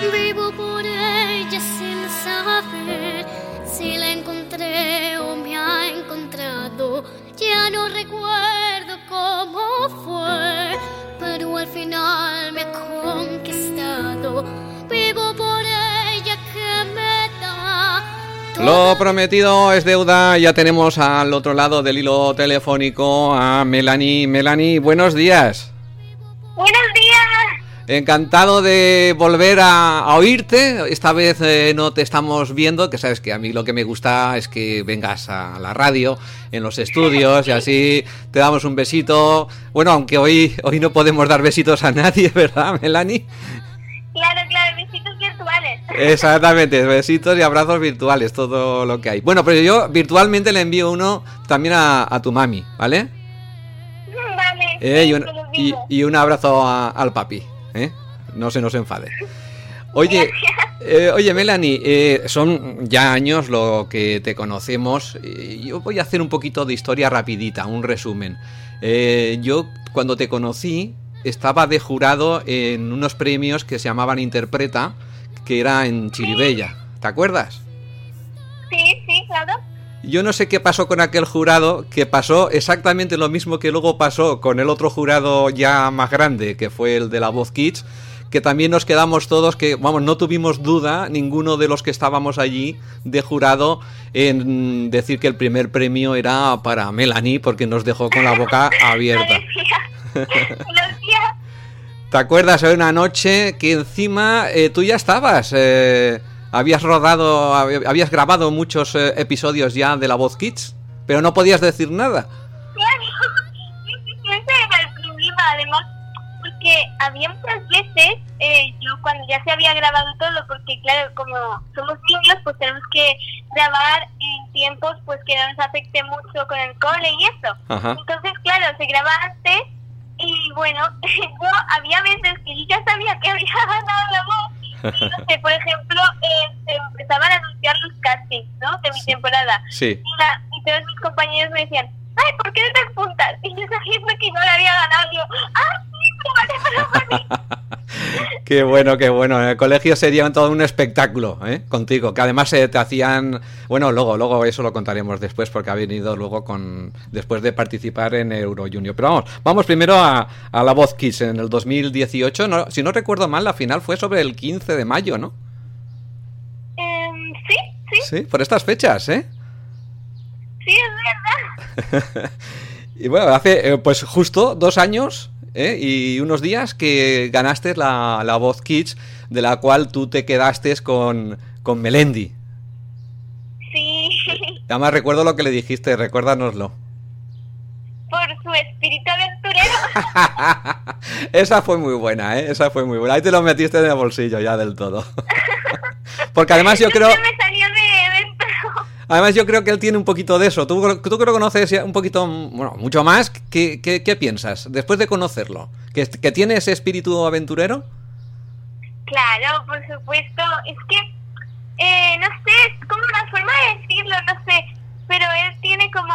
Vivo por ella sin saber si la encontré o me ha encontrado. Ya no recuerdo cómo fue, pero al final me ha conquistado. Vivo por ella que me da. Lo prometido es deuda. Ya tenemos al otro lado del hilo telefónico a Melanie. Melanie, buenos días. Encantado de volver a, a oírte. Esta vez eh, no te estamos viendo, que sabes que a mí lo que me gusta es que vengas a la radio, en los estudios y así te damos un besito. Bueno, aunque hoy, hoy no podemos dar besitos a nadie, ¿verdad, Melanie? Claro, claro, besitos virtuales. Exactamente, besitos y abrazos virtuales, todo lo que hay. Bueno, pero yo virtualmente le envío uno también a, a tu mami, ¿vale? Vale. Eh, y, un, y- y abrazo a- al papi, ¿eh? No se nos enfade. Oye, eh, oye Melanie, eh, son ya años lo que te conocemos. Yo voy a hacer un poquito de historia rapidita, un resumen. Yo cuando te conocí estaba de jurado en unos premios que se llamaban Interpreta, que era en Chiribella. ¿Te acuerdas? Yo no sé qué pasó con aquel jurado, que pasó exactamente lo mismo que luego pasó con el otro jurado ya más grande, que fue el de la Voz Kids, que también nos quedamos todos que, vamos, no tuvimos duda, ninguno de los que estábamos allí de jurado, en decir que el primer premio era para Melanie, porque nos dejó con la boca abierta. ¿Te acuerdas de una noche que encima eh, tú ya estabas? eh, habías rodado, hab- habías grabado muchos eh, episodios ya de La Voz Kids, pero no podías decir nada. Claro. Ese era el problema, además, porque había muchas veces, eh, yo cuando ya se había grabado todo, porque claro, como somos niños, pues tenemos que grabar en tiempos pues que no nos afecte mucho con el cole y eso. Ajá. Entonces, claro, se graba antes y bueno, yo había veces que yo ya sabía que había ganado la voz. Por ejemplo, eh, se empezaban a anunciar los castings, ¿no? De mi temporada. Sí. Y, la- y todos mis compañeros me decían, ay, ¿por qué no te apuntas? Y yo sabiendo que no la había ganado, digo, ah, sí, pero vale para mí. Qué bueno, qué bueno. En el colegio sería todo un espectáculo, ¿eh? Contigo, que además eh, te hacían... Bueno, luego, luego eso lo contaremos después porque ha venido luego con... Después de participar en Euro Junior. Pero vamos, vamos primero a, a La Voz Kids en el 2018. No, si no recuerdo mal, la final fue sobre el 15 de mayo, ¿no? Em, sí, sí, Sí, por estas fechas, ¿eh? sí, es verdad. Y bueno, hace eh, pues justo dos años ¿eh? y unos días que ganaste la, la Voz Kids, de la cual tú te quedaste con, con Melendi. Sí, Además recuerdo lo que le dijiste, recuérdanoslo. por su espíritu aventurero. Esa fue muy buena, ¿eh? Esa fue muy buena. Ahí te lo metiste en el bolsillo ya del todo. Porque además yo creo... se me salió de dentro. Además yo creo que él tiene un poquito de eso. Tú, tú que conoces un poquito, bueno, mucho más. ¿Qué, qué, qué piensas después de conocerlo? ¿Que, ¿Que tiene ese espíritu aventurero? Claro, por supuesto. Es que, eh, no sé, es como una forma de decirlo, no sé. Pero él tiene como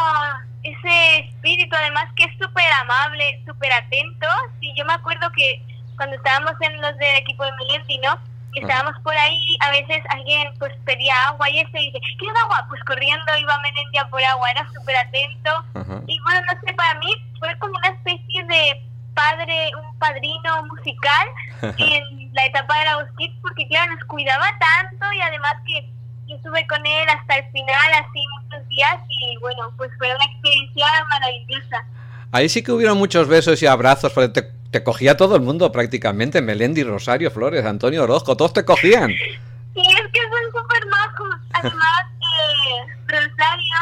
ese espíritu, además que es súper amable, súper atento. Sí, yo me acuerdo que cuando estábamos en los del equipo de Melendi, ¿no? Que estábamos por ahí, a veces alguien pues pedía agua y eso, y dice, ¿quieres agua? Pues corriendo iba Melendi a por agua, era súper atento. Ajá. Y bueno, no sé, para mí fue como una especie de padre, un padrino musical en la etapa de la Kids, porque claro, nos cuidaba tanto y además que yo estuve con él hasta el final, así muchos días, y bueno, pues fue una experiencia maravillosa. Ahí sí que hubieron muchos besos y abrazos, porque te, te cogía todo el mundo prácticamente. Melendi, Rosario, Flores, Antonio Orozco, todos te cogían. Y es que son súper majos. Además, eh, Rosario,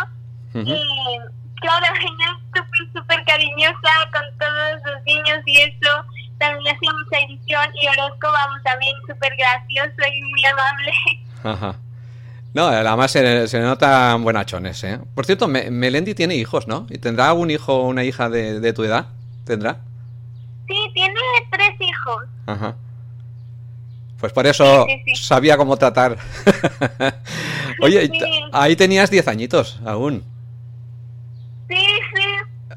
Ujú. eh, claro, ella es súper, súper cariñosa con todo hacía mucha edición y Orozco, vamos, también súper gracioso y muy amable. Ajá. No, además se, se notan buenachones, ¿eh? Por cierto, Me- Melendi tiene hijos, ¿no? ¿Y tendrá algún hijo o una hija de, de tu edad? ¿Tendrá? Sí, tiene tres hijos. Ajá. Pues por eso Sí, sí, sí. sabía cómo tratar. Oye, ahí tenías 10 añitos aún. Sí, sí.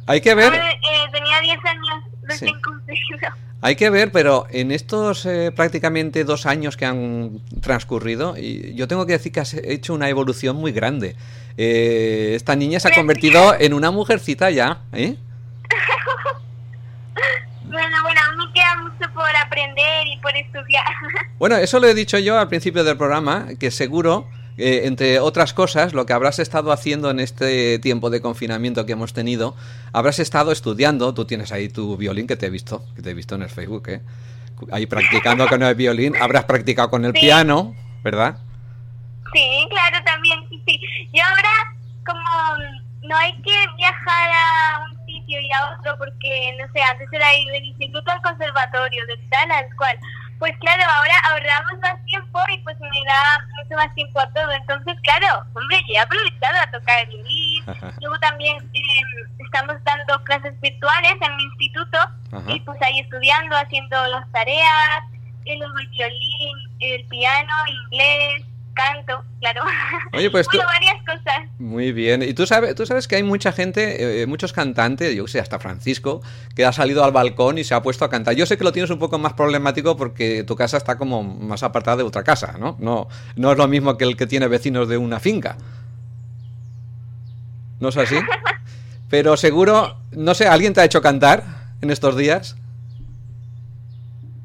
Hay que ver, Ahora, eh, tenía 10 años recién cumplido. hay que ver, pero en estos eh, prácticamente dos años que han transcurrido, y yo tengo que decir que has hecho una evolución muy grande. Eh, esta niña se ha convertido en una mujercita ya, ¿eh? Bueno, bueno, aún me queda mucho por aprender y por estudiar. Bueno, eso lo he dicho yo al principio del programa, que seguro, eh, entre otras cosas, lo que habrás estado haciendo en este tiempo de confinamiento que hemos tenido, habrás estado estudiando, tú tienes ahí tu violín que te he visto, que te he visto en el Facebook, ¿eh? Ahí practicando con el violín, habrás practicado con el Sí. piano, ¿verdad? Sí, claro, también, sí, sí. Y ahora, como mm, no hay que viajar a un y a otro, porque, no sé, antes era ir del instituto al conservatorio, del tal al cual. Pues claro, ahora ahorramos más tiempo y pues me da mucho más tiempo a todo. Entonces, claro, hombre, yo he aprovechado a tocar el violín. Luego también eh, estamos dando clases virtuales en mi instituto Ajá. y pues ahí estudiando, haciendo las tareas, el violín, el piano, inglés, canto, claro. Oye, pues tú... varias cosas. Muy bien. Y tú sabes, tú sabes que hay mucha gente, eh, muchos cantantes, yo que sé, hasta Francisco, que ha salido al balcón y se ha puesto a cantar. Yo sé que lo tienes un poco más problemático porque tu casa está como más apartada de otra casa, ¿no? No, no es lo mismo que el que tiene vecinos de una finca. ¿No es así? Pero seguro, no sé, ¿alguien te ha hecho cantar en estos días?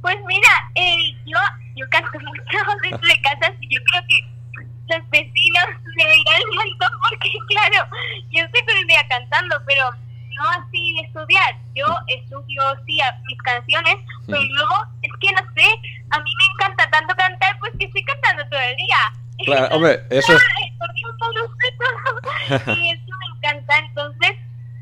Pues mira, eh, yo, yo canto mucho dentro de casa creo que los vecinos me dirán un montón porque, claro, yo estoy todo el día cantando, pero no así de estudiar. Yo estudio, sí, a- mis canciones, pero luego, es que no sé, a mí me encanta tanto cantar, pues que estoy cantando todo el día. Claro, hombre, eso es... Todo. Y eso me encanta. Entonces,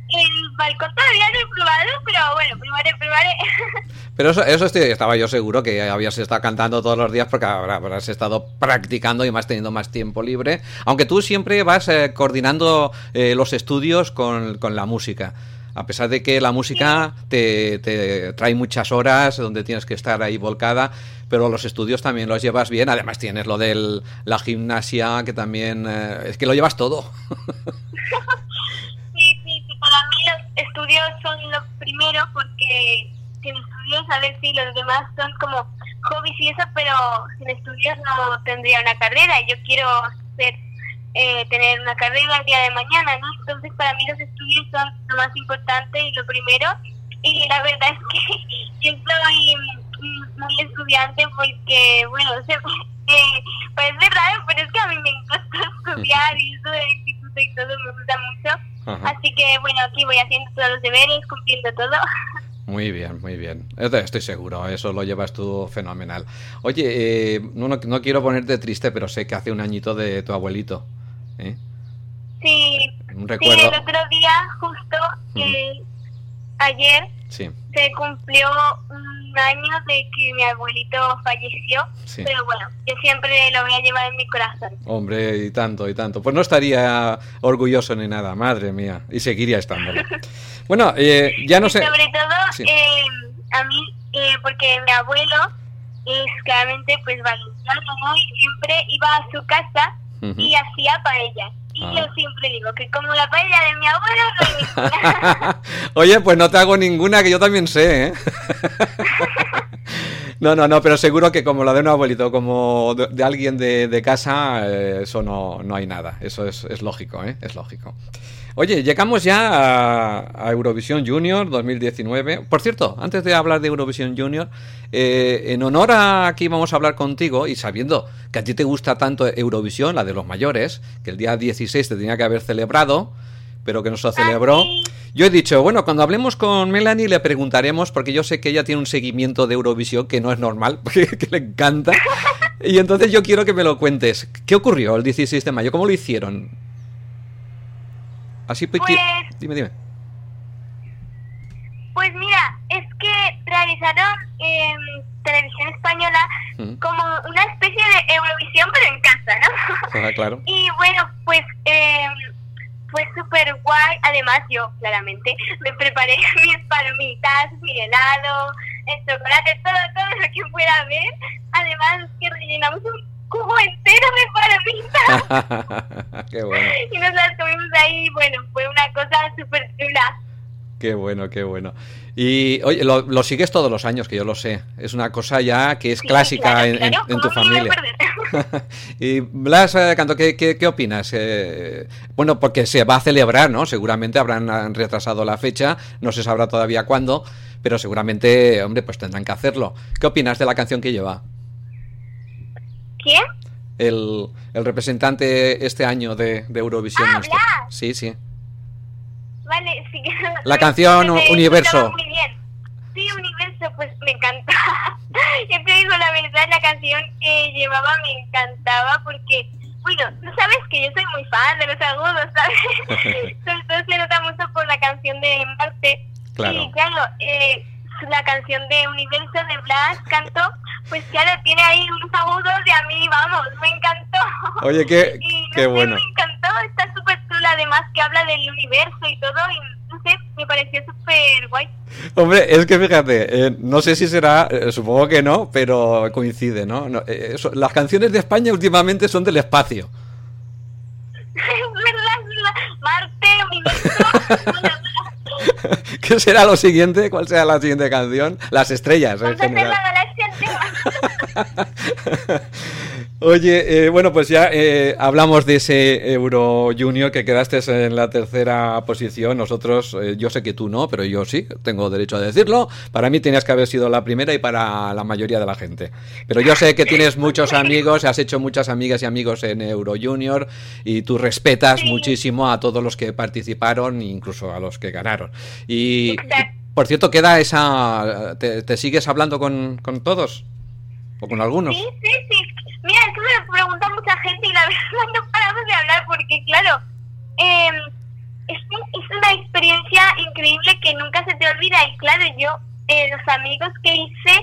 el balcón todavía no he probado, pero bueno, probaré, probaré. Pero eso, eso estoy- estaba yo seguro que habías estado cantando todos los días porque habrá- habrás estado practicando y más teniendo más tiempo libre. Aunque tú siempre vas eh, coordinando eh, los estudios con, con la música. A pesar de que la música te, te trae muchas horas donde tienes que estar ahí volcada, pero los estudios también los llevas bien. Además tienes lo de la gimnasia, que también... eh, es que lo llevas todo. Sí, sí, sí, para mí los estudios son lo primero porque sin estudios, a ver si los demás son como hobbies y eso, pero sin estudios no tendría una carrera. Yo quiero ser, eh, tener una carrera el día de mañana, ¿no? Entonces para mí los estudios son lo más importante y lo primero. Y la verdad es que yo soy muy estudiante porque, bueno, se, eh, parece raro, pero es que a mí me encanta estudiar y eso del instituto y todo me gusta mucho. Ajá. Así que bueno, aquí voy haciendo todos los deberes, cumpliendo todo. Muy bien, muy bien. Estoy seguro, eso lo llevas tú fenomenal. Oye, eh, no, no, no quiero ponerte triste, pero sé que hace un añito de tu abuelito. ¿eh? Sí, Un sí, recuerdo. el otro día, justo eh, ayer, Sí, se cumplió un año de que mi abuelito falleció. Sí. Pero bueno, yo siempre lo voy a llevar en mi corazón. hombre, y tanto, y tanto. Pues no estaría orgulloso ni nada, madre mía. Y seguiría estándolo. Bueno, eh, ya no sé. sobre todo, Sí. eh, a mí, eh, porque mi abuelo es claramente pues valenciano, ¿no? Y siempre iba a su casa y hacía paella. Y Ah. yo siempre digo que como la paella de mi abuelo no hay ninguna. Oye, pues no te hago ninguna que yo también sé, ¿eh? No, no, no, pero seguro que como la de un abuelito, como de, alguien de, de casa, eh, eso no, no hay nada. Eso es, es lógico, ¿eh? Es lógico. Oye, llegamos ya a, a Eurovisión Junior 2019. Por cierto, antes de hablar de Eurovisión Junior, eh, en honor a que íbamos a hablar contigo y sabiendo que a ti te gusta tanto Eurovisión, la de los mayores, que el día 16 te tenía que haber celebrado, pero que no se celebró. Yo he dicho, bueno, cuando hablemos con Melanie le preguntaremos, porque yo sé que ella tiene un seguimiento de Eurovisión que no es normal, porque que le encanta. Y entonces yo quiero que me lo cuentes. ¿Qué ocurrió el 16 de mayo? ¿Cómo lo hicieron? Así, pues, Pues- dime, dime. Pues mira, es que realizaron eh, televisión española Mm. como una especie de Eurovisión, pero en casa, ¿no? Ajá, claro. Y bueno, pues eh, fue súper guay. Además, yo claramente me preparé mis palomitas, mi helado, el chocolate, todo, todo lo que pueda haber. Además, que rellenamos un cubo entero de palomitas qué bueno, y nos las comimos ahí. Bueno, fue una cosa súper chula. Qué bueno, qué bueno. Y oye, lo, lo sigues todos los años, que yo lo sé. Es una cosa ya que es Sí, clásica claro, en, en- claro, en tu ¿cómo me iba a familia. y Blas eh, Canto, ¿qué, qué, qué opinas? Eh, bueno, porque se va a celebrar, ¿no? Seguramente habrán retrasado la fecha, no se sabrá todavía cuándo, pero seguramente, hombre, pues tendrán que hacerlo. ¿Qué opinas de la canción que lleva? ¿Quién? El, el representante este año de, de Eurovisión. Ah. Blas. Sí, sí. Vale, sí que... La canción me Universo. Muy bien. Sí, Universo, pues me encanta. Yo te digo la verdad, la canción que llevaba me encantaba porque, bueno, tú sabes que yo soy muy fan de los agudos, ¿sabes? Sobre todo se nota mucho por la canción de Marte. Claro. Y claro, eh, la canción de Universo de Blas Canto, pues claro, tiene ahí unos agudos y a mí, vamos, me encantó. Oye, qué, Y no qué sé, bueno. me encantó, está súper chula además que habla del universo y todo y no sé, me pareció súper guay. Hombre, es que fíjate, eh, no sé si será, eh, supongo que no, pero coincide, ¿no? No, eh, eso- las canciones de España últimamente son del espacio. es verdad. Marte, ¿Qué será lo siguiente? ¿Cuál será la siguiente canción? Las estrellas, en hacer general. la galaxia. Oye, eh, bueno, pues ya eh, hablamos de ese Euro Junior que quedaste en la tercera posición. Nosotros, eh, yo sé que tú no, pero yo sí, tengo derecho a decirlo. Para mí tenías que haber sido la primera y para la mayoría de la gente. Pero yo sé que tienes muchos amigos, has hecho muchas amigas y amigos en Euro Junior y tú respetas muchísimo a todos los que participaron, incluso a los que ganaron. Y, por cierto, queda esa... ¿Te, te sigues hablando con, con todos? ¿O con algunos? Sí, sí, sí. Mira, esto me lo pregunta mucha gente y la verdad no paramos de hablar porque, claro, eh, es, un- es una experiencia increíble que nunca se te olvida. Y claro, yo, eh, los amigos que hice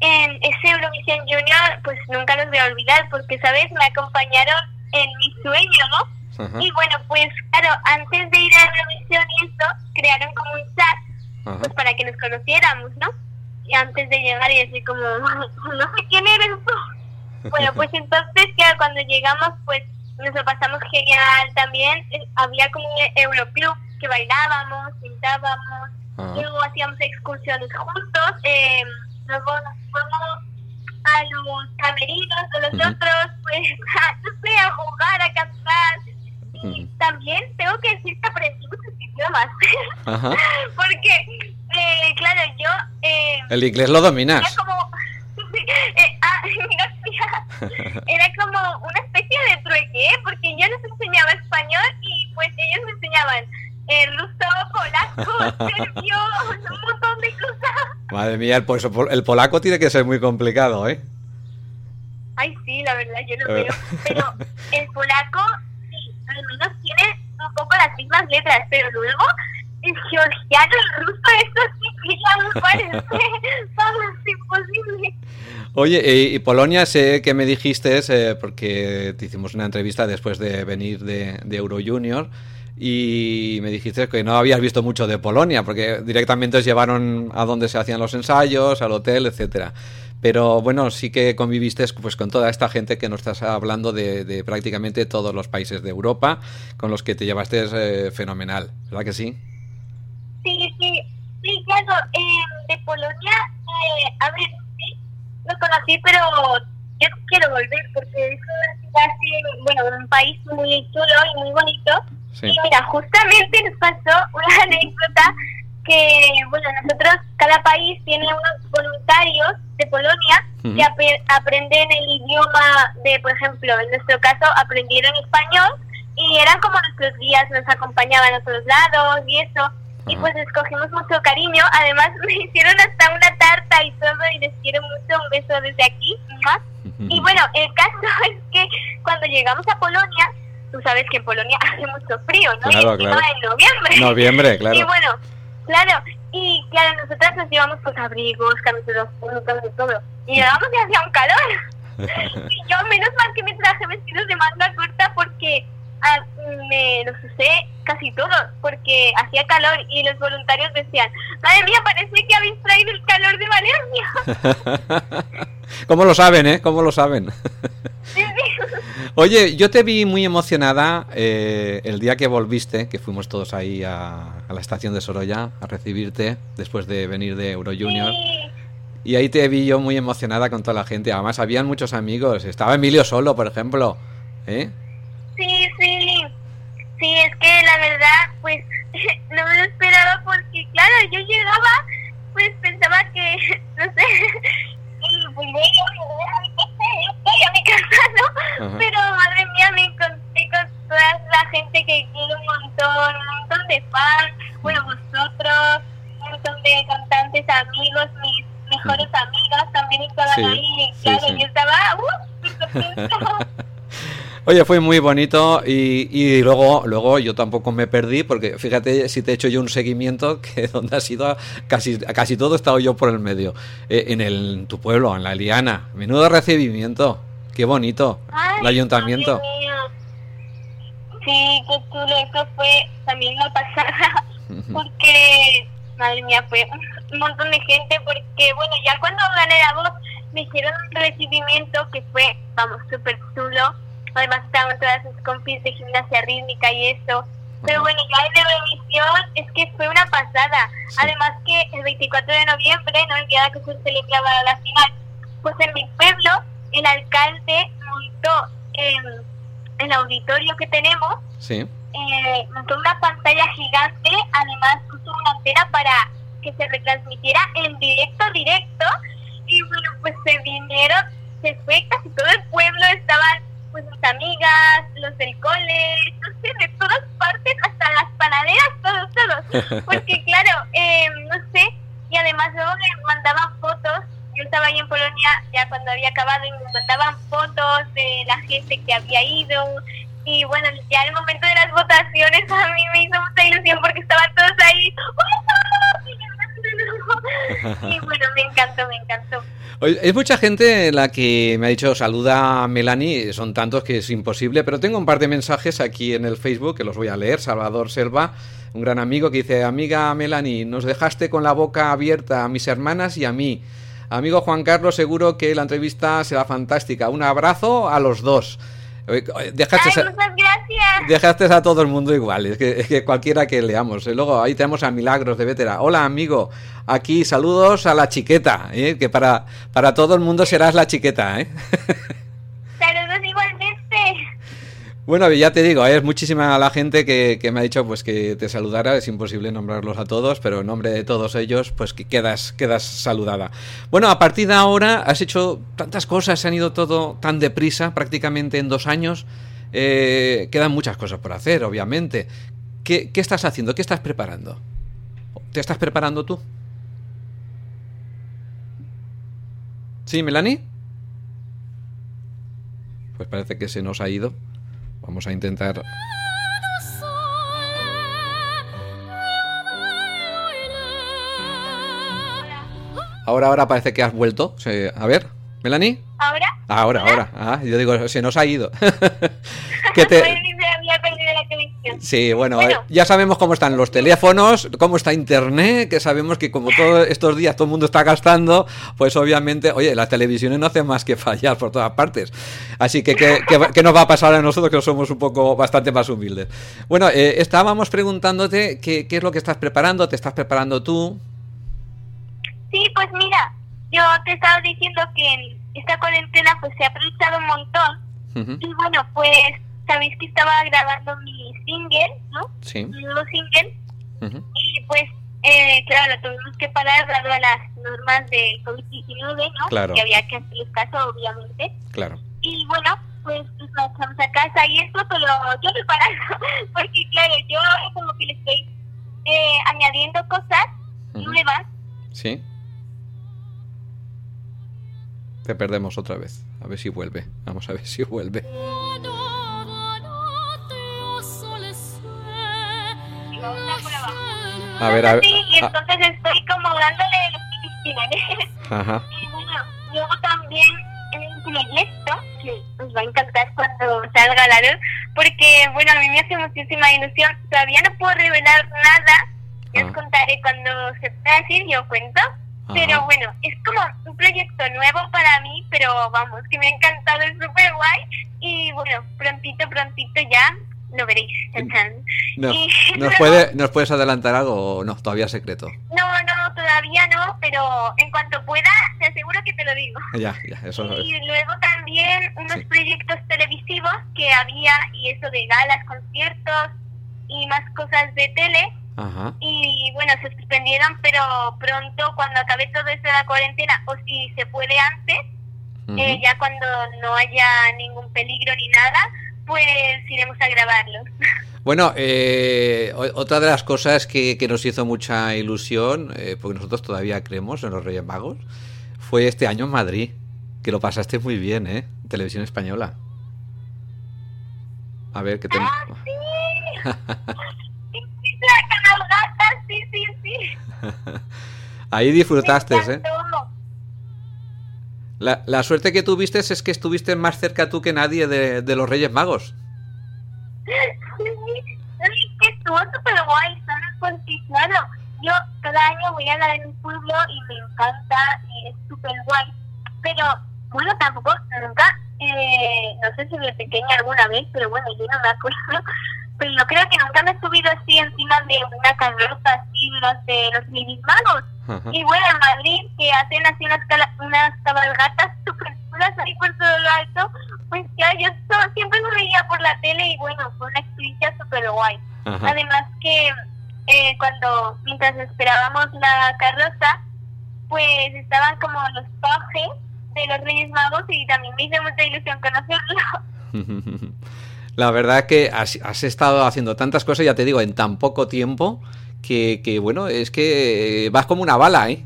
en ese Eurovisión Junior, pues nunca los voy a olvidar porque, ¿sabes? Me acompañaron en mi sueño, ¿no? Y bueno, pues claro, antes de ir a Eurovisión y esto, crearon como un chat pues para que nos conociéramos, ¿no? Y antes de llegar y así como, no sé quién eres tú. Bueno, pues entonces, claro, cuando llegamos, pues nos lo pasamos genial también. Eh, Había como un Euroclub que bailábamos, pintábamos, Ajá. luego hacíamos excursiones juntos, eh, luego nos fuimos a los camerinos de los otros, pues, a, no sé, a jugar, a cantar. Y también tengo que decir que aprendí muchos idiomas. Ajá. Porque, eh, claro, yo... Eh, El inglés lo era dominas. como... eh, ah, Era como una especie de trueque, ¿eh? porque yo les enseñaba español y pues ellos me enseñaban eh, ruso, polaco, serbio, un montón de cosas. Madre mía, el, pues, el polaco tiene que ser muy complicado, ¿eh? Ay, sí, la verdad, yo lo Eh. veo. Pero el polaco, sí, al menos tiene un poco las mismas letras, pero luego el georgiano, el ruso, eso sí que ya me parece, vamos, imposible. Oye, y, Polonia sé que me dijiste, eh, porque te hicimos una entrevista después de venir de, de Euro Junior, y me dijiste que no habías visto mucho de Polonia, porque directamente os llevaron a donde se hacían los ensayos, al hotel, etcétera. Pero bueno, sí que conviviste pues, con toda esta gente que nos estás hablando de, de prácticamente todos los países de Europa, con los que te llevaste eh, fenomenal, ¿verdad que sí? Sí, sí, sí, claro, eh, de Polonia, eh, a ver, conocí, pero yo quiero volver porque es una ciudad, bueno, un país muy chulo y muy bonito. Sí. Y mira, justamente nos pasó una anécdota que, bueno, nosotros, cada país tiene unos voluntarios de Polonia que ap- aprenden el idioma de, por ejemplo, en nuestro caso, aprendieron español y eran como nuestros guías, nos acompañaban a todos lados y eso. Y pues les cogimos mucho cariño. Además, me hicieron hasta una tarta y todo y les quiero mucho. Un beso desde aquí. ¡mua! Y bueno, el caso es que cuando llegamos a Polonia, tú sabes que en Polonia hace mucho frío, ¿no? Claro, y claro. en noviembre. Noviembre, claro. Y bueno, claro, y claro, nosotras nos llevamos pues abrigos, camisetas, todo. Y llegábamos y hacía un calor. y yo menos mal que me traje vestidos de manga corta porque ah, me los usé casi todos porque hacía calor y los voluntarios decían, madre mía, parece que habéis traído el calor de Valencia. ¿Cómo lo saben, eh? ¿Cómo lo saben? Oye, yo te vi muy emocionada eh, el día que volviste, que fuimos todos ahí a, la estación de Sorolla a recibirte después de venir de Euro Junior. Y ahí te vi yo muy emocionada con toda la gente. Además, habían muchos amigos. Estaba Emilio solo, por ejemplo. ¿Eh? Sí, sí. Sí, es que la verdad, pues no me lo esperaba porque, claro, yo llegaba, pues pensaba que, no sé, pues estoy a mi casa, ¿no? Pero madre mía, me encontré con toda la gente que quiere un montón, un montón de fans, bueno, vosotros, un montón de cantantes, amigos, mis mejores amigas también estaban ahí, claro, yo estaba, uh, Oye, fue muy bonito y, y, luego, luego yo tampoco me perdí porque fíjate si te he hecho yo un seguimiento que donde ha sido casi, casi todo he estado yo por el medio. Eh, en, el, tu pueblo, en la Liana. Menudo recibimiento. Qué bonito. el ayuntamiento. Sí, qué chulo. Eso fue también una pasada. Porque, madre mía, fue un montón de gente. Porque, bueno, ya cuando gané la voz me hicieron un recibimiento que fue, vamos, súper chulo Además estaban todas sus compis de gimnasia rítmica y eso. Pero bueno, ya en la revisión es que fue una pasada. Además que el 24 de noviembre, ¿no? el día que se celebraba la final, pues en mi pueblo el alcalde montó en el auditorio que tenemos, sí. eh, montó una pantalla gigante, además puso una antena para que se retransmitiera en directo, directo, y bueno, pues se vinieron, se fue casi todo el pueblo, estaban amigas, los del cole, no sé, de todas partes, hasta las panaderas, todos, todos. Porque claro, eh, no sé, y además luego me mandaban fotos, yo estaba ahí en Polonia ya cuando había acabado y me mandaban fotos de la gente que había ido. Y bueno, ya el momento de las votaciones a mí me hizo mucha ilusión porque estaban todos ahí. Y bueno, me encantó, me encantó. Hay mucha gente la que me ha dicho saluda a Melanie, son tantos que es imposible, pero tengo un par de mensajes aquí en el Facebook que los voy a leer. Salvador Selva, un gran amigo que dice, amiga Melanie, nos dejaste con la boca abierta a mis hermanas y a mí. Amigo Juan Carlos, seguro que la entrevista será fantástica. Un abrazo a los dos. Dejaste, a, dejaste a todo el mundo igual, es que, cualquiera que leamos. Luego ahí tenemos a Milagros de Vetera. Hola amigo, aquí saludos a la chiqueta, ¿eh? que para, para todo el mundo serás la chiqueta. ¿eh? Bueno, ya te digo, es muchísima la gente que, me ha dicho pues que te saludara, es imposible nombrarlos a todos, pero en nombre de todos ellos, pues que quedas, quedas saludada. Bueno, a partir de ahora has hecho tantas cosas, se han ido todo tan deprisa, prácticamente en dos años. Eh, quedan muchas cosas por hacer, obviamente. ¿Qué, ¿Qué estás haciendo? ¿Qué estás preparando? ¿Te estás preparando tú? ¿Sí, Melanie? Pues parece que se nos ha ido. Vamos a intentar... Ahora, ahora parece que has vuelto. A ver, Melanie. ¿Ahora? Ahora, ahora. Ah, yo digo, se nos ha ido. que te... Sí, bueno, ya sabemos cómo están los teléfonos, cómo está Internet, que sabemos que como todos estos días todo el mundo está gastando, pues obviamente, oye, las televisiones no hacen más que fallar por todas partes. Así que, ¿qué, nos va a pasar a nosotros que somos un poco bastante más humildes? Bueno, eh, estábamos preguntándote qué, qué es lo que estás preparando, ¿te estás preparando tú? Sí, pues mira, yo te estaba diciendo que esta cuarentena pues se ha aprovechado un montón. Y bueno, pues sabéis que estaba grabando mi single, ¿no? Sí. Mi nuevo single. Y pues, eh, claro, lo tuvimos que parar dado a las normas del COVID-19, ¿no? Claro. Que había que hacerles caso, obviamente. Claro. Y bueno, pues nos marchamos a casa y esto pero yo preparando, porque claro, yo como que le estoy eh, añadiendo cosas nuevas. Sí. Te perdemos otra vez. A ver si vuelve. Vamos a ver si vuelve. A ver, a ver. y entonces estoy como dándole los Ajá. Y bueno, luego también un proyecto que os va a encantar cuando salga a la luz, porque bueno, a mí me hace muchísima ilusión. Todavía no puedo revelar nada, ya os contaré cuando se pueda decir, yo cuento. Pero bueno, es como un proyecto nuevo para mí, pero vamos, que me ha encantado, es súper guay. Y bueno, prontito, prontito ya lo veréis. No, ¿nos, puede, ¿Nos puedes adelantar algo o no? Todavía secreto. No, no, todavía no, pero en cuanto pueda, te aseguro que te lo digo. Ya, ya, eso Y luego también unos proyectos televisivos que había, y eso de galas, conciertos y más cosas de tele. Ajá. Y bueno, se suspendieron, pero pronto, cuando acabe todo esto de la cuarentena, o si se puede antes, eh, ya cuando no haya ningún peligro ni nada, pues iremos a grabarlo. Bueno, eh, otra de las cosas que, nos hizo mucha ilusión, eh, porque nosotros todavía creemos en los Reyes Magos, fue este año en Madrid, que lo pasaste muy bien, ¿eh? Televisión Española. A ver, ¿qué te... ¡Ah, sí! sí, sí, sí. Ahí disfrutaste, ¿eh? La, la, suerte que tuviste es que estuviste más cerca tú que nadie de, de los Reyes Magos. Sí, estuvo súper guay, ¿sabes? Porque, claro, yo cada año voy a la de mi pueblo y me encanta y es súper guay. Pero, bueno, tampoco, nunca, eh, no sé si de pequeña alguna vez, pero bueno, yo no me acuerdo. Pero yo creo que nunca me he subido así encima de una carroza así, los de los Reyes Magos. Y bueno, en Madrid, que hacen así unas, unas cabalgatas súper chulas ahí por todo lo alto, pues ya yo siempre me veía por la tele y bueno, fue una experiencia súper guay. Además que eh, cuando, mientras esperábamos la carroza, pues estaban como los pajes de los Reyes Magos y también me hizo mucha ilusión conocerlo. La verdad que has, estado haciendo tantas cosas, ya te digo, en tan poco tiempo, que, bueno, es que eh, vas como una bala, ¿eh?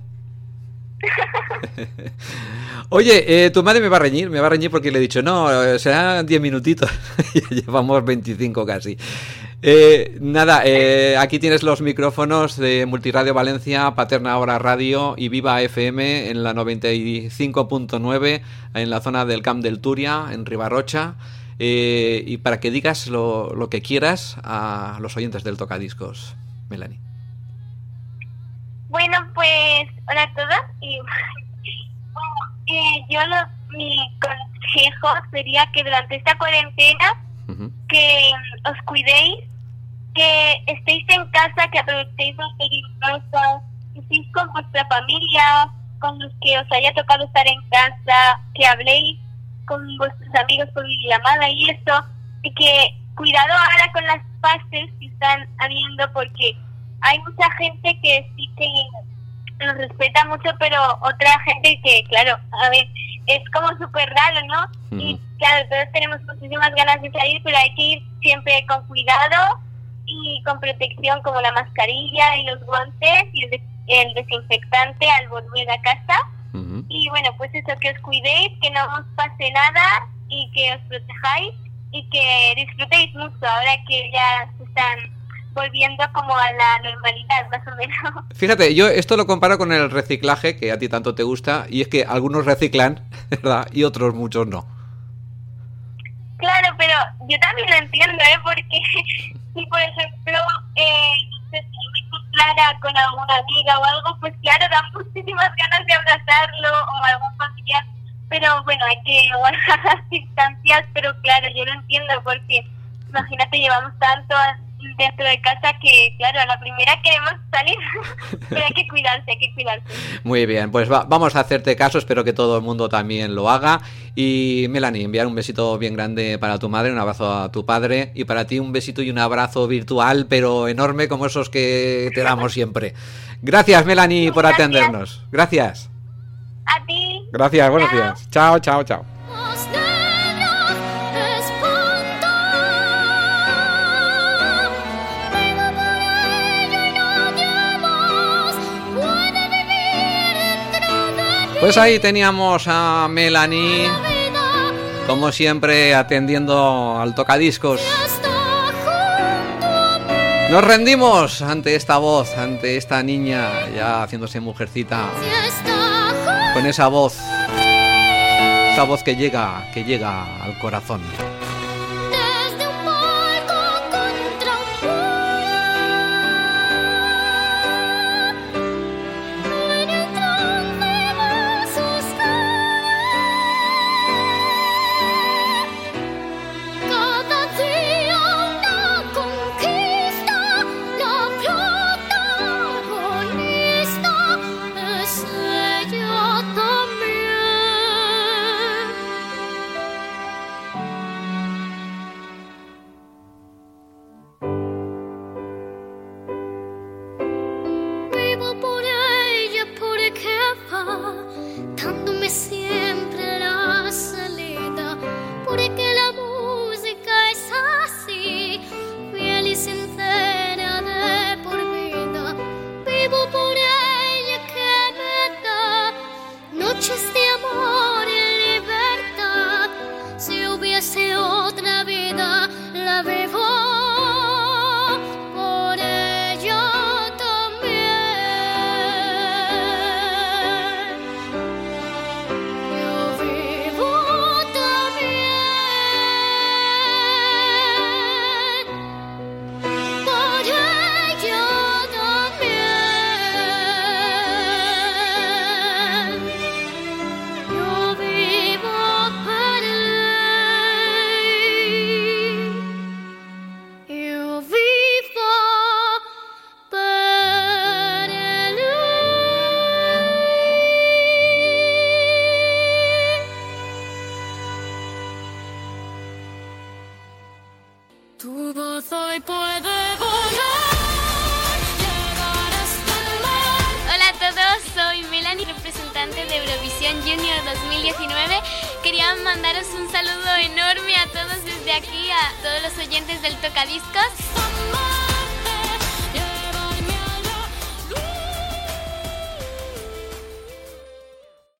Oye, eh, tu madre me va a reñir, me va a reñir porque le he dicho, no, eh, serán 10 minutitos, llevamos 25 casi. Nada, aquí tienes los micrófonos de Multiradio Valencia, Paterna Hora Radio y Viva FM en la 95.9 en la zona del Camp del Turia, en Ribarrocha. y para que digas lo, lo, que quieras a los oyentes del Tocadiscos, Melanie. Bueno, pues hola a todas. Y, eh, yo mi consejo sería que durante esta cuarentena que os cuidéis, que estéis en casa, que aprovechéis vuestras casa, que estéis con vuestra familia, con los que os haya tocado estar en casa, que habléis con vuestros amigos por llamada y eso, y que cuidado ahora con las pases que están habiendo porque hay mucha gente que sí que nos respeta mucho, pero otra gente que, claro, a ver, es como súper raro, ¿no? Y claro, todos tenemos muchísimas ganas de salir, pero hay que ir siempre con cuidado y con protección como la mascarilla y los guantes y el, desinfectante al volver a casa. Y bueno, pues eso, que os cuidéis, que no os pase nada y que os protejáis y que disfrutéis mucho ahora que ya se están volviendo como a la normalidad, más o menos. Fíjate, yo esto lo comparo con el reciclaje, que a ti tanto te gusta, y es que algunos reciclan, ¿verdad? Y otros muchos no. Claro, pero yo también lo entiendo, ¿eh? Porque si, por ejemplo, eh, si me con alguna amiga o algo, pues claro, dan muchísimas ganas de abrazarlo o algún familiar. Pero bueno, hay que guardar las distancias, pero claro, yo lo entiendo porque imagínate, llevamos tanto dentro de casa que, claro, a la primera queremos salir, pero hay que cuidarse, hay que cuidarse. Muy bien, pues vamos a hacerte caso, espero que todo el mundo también lo haga. Y Melanie, enviar un besito bien grande para tu madre, un abrazo a tu padre y para ti un besito y un abrazo virtual, pero enorme como esos que te damos siempre. Gracias, Melanie, por atendernos. Gracias. A ti. Gracias, buenos días. Chao, chao, chao. Pues ahí teníamos a Melanie, como siempre, atendiendo al tocadiscos. Nos rendimos ante esta voz, ante esta niña ya haciéndose mujercita. Con esa voz. Esa voz que llega, que llega al corazón.